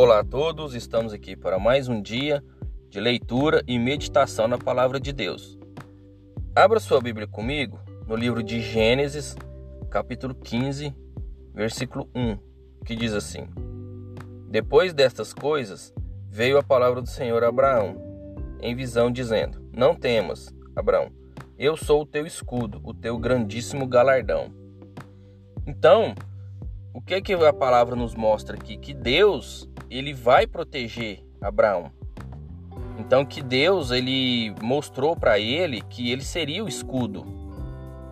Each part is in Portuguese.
Olá a todos, estamos aqui para mais um dia de leitura e meditação na palavra de Deus. Abra sua Bíblia comigo no livro de Gênesis, capítulo 15, versículo 1, que diz assim: Depois destas coisas, veio a palavra do Senhor a Abraão, em visão, dizendo: Não temas, Abraão, eu sou o teu escudo, o teu grandíssimo galardão. Então, o que que a palavra nos mostra aqui? Que Deus, ele vai proteger Abraão. Então que Deus, ele mostrou para ele que ele seria o escudo,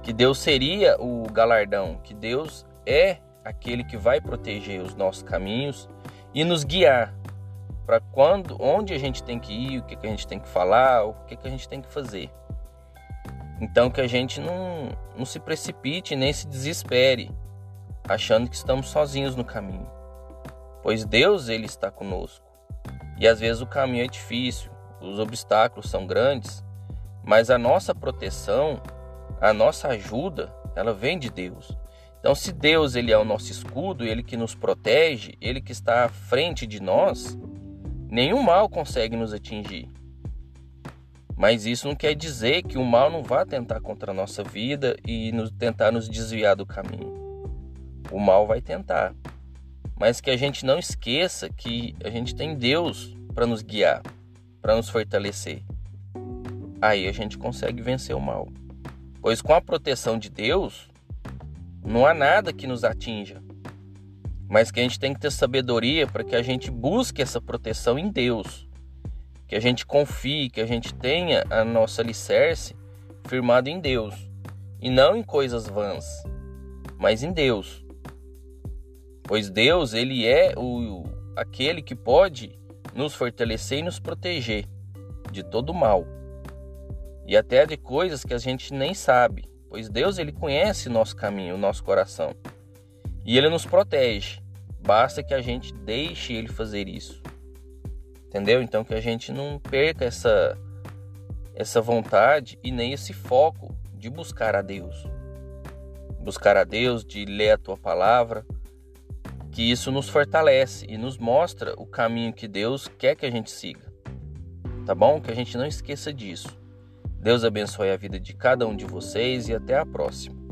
que Deus seria o galardão, que Deus é aquele que vai proteger os nossos caminhos e nos guiar para quando, onde a gente tem que ir, o que, que a gente tem que falar, o que, que a gente tem que fazer. Então que a gente não, não se precipite nem se desespere, achando que estamos sozinhos no caminho. Pois Deus ele está conosco. E às vezes o caminho é difícil, os obstáculos são grandes, mas a nossa proteção, a nossa ajuda, ela vem de Deus. Então, se Deus ele é o nosso escudo, ele que nos protege, ele que está à frente de nós, nenhum mal consegue nos atingir. Mas isso não quer dizer que o mal não vá tentar contra a nossa vida e nos, tentar nos desviar do caminho. O mal vai tentar. Mas que a gente não esqueça que a gente tem Deus para nos guiar, para nos fortalecer. Aí a gente consegue vencer o mal. Pois com a proteção de Deus, não há nada que nos atinja. Mas que a gente tem que ter sabedoria para que a gente busque essa proteção em Deus que a gente confie, que a gente tenha a nossa alicerce firmado em Deus e não em coisas vãs, mas em Deus. Pois Deus, ele é o aquele que pode nos fortalecer e nos proteger de todo mal. E até de coisas que a gente nem sabe, pois Deus ele conhece nosso caminho, nosso coração. E ele nos protege. Basta que a gente deixe ele fazer isso entendeu? Então que a gente não perca essa essa vontade e nem esse foco de buscar a Deus. Buscar a Deus, de ler a tua palavra, que isso nos fortalece e nos mostra o caminho que Deus quer que a gente siga. Tá bom? Que a gente não esqueça disso. Deus abençoe a vida de cada um de vocês e até a próxima.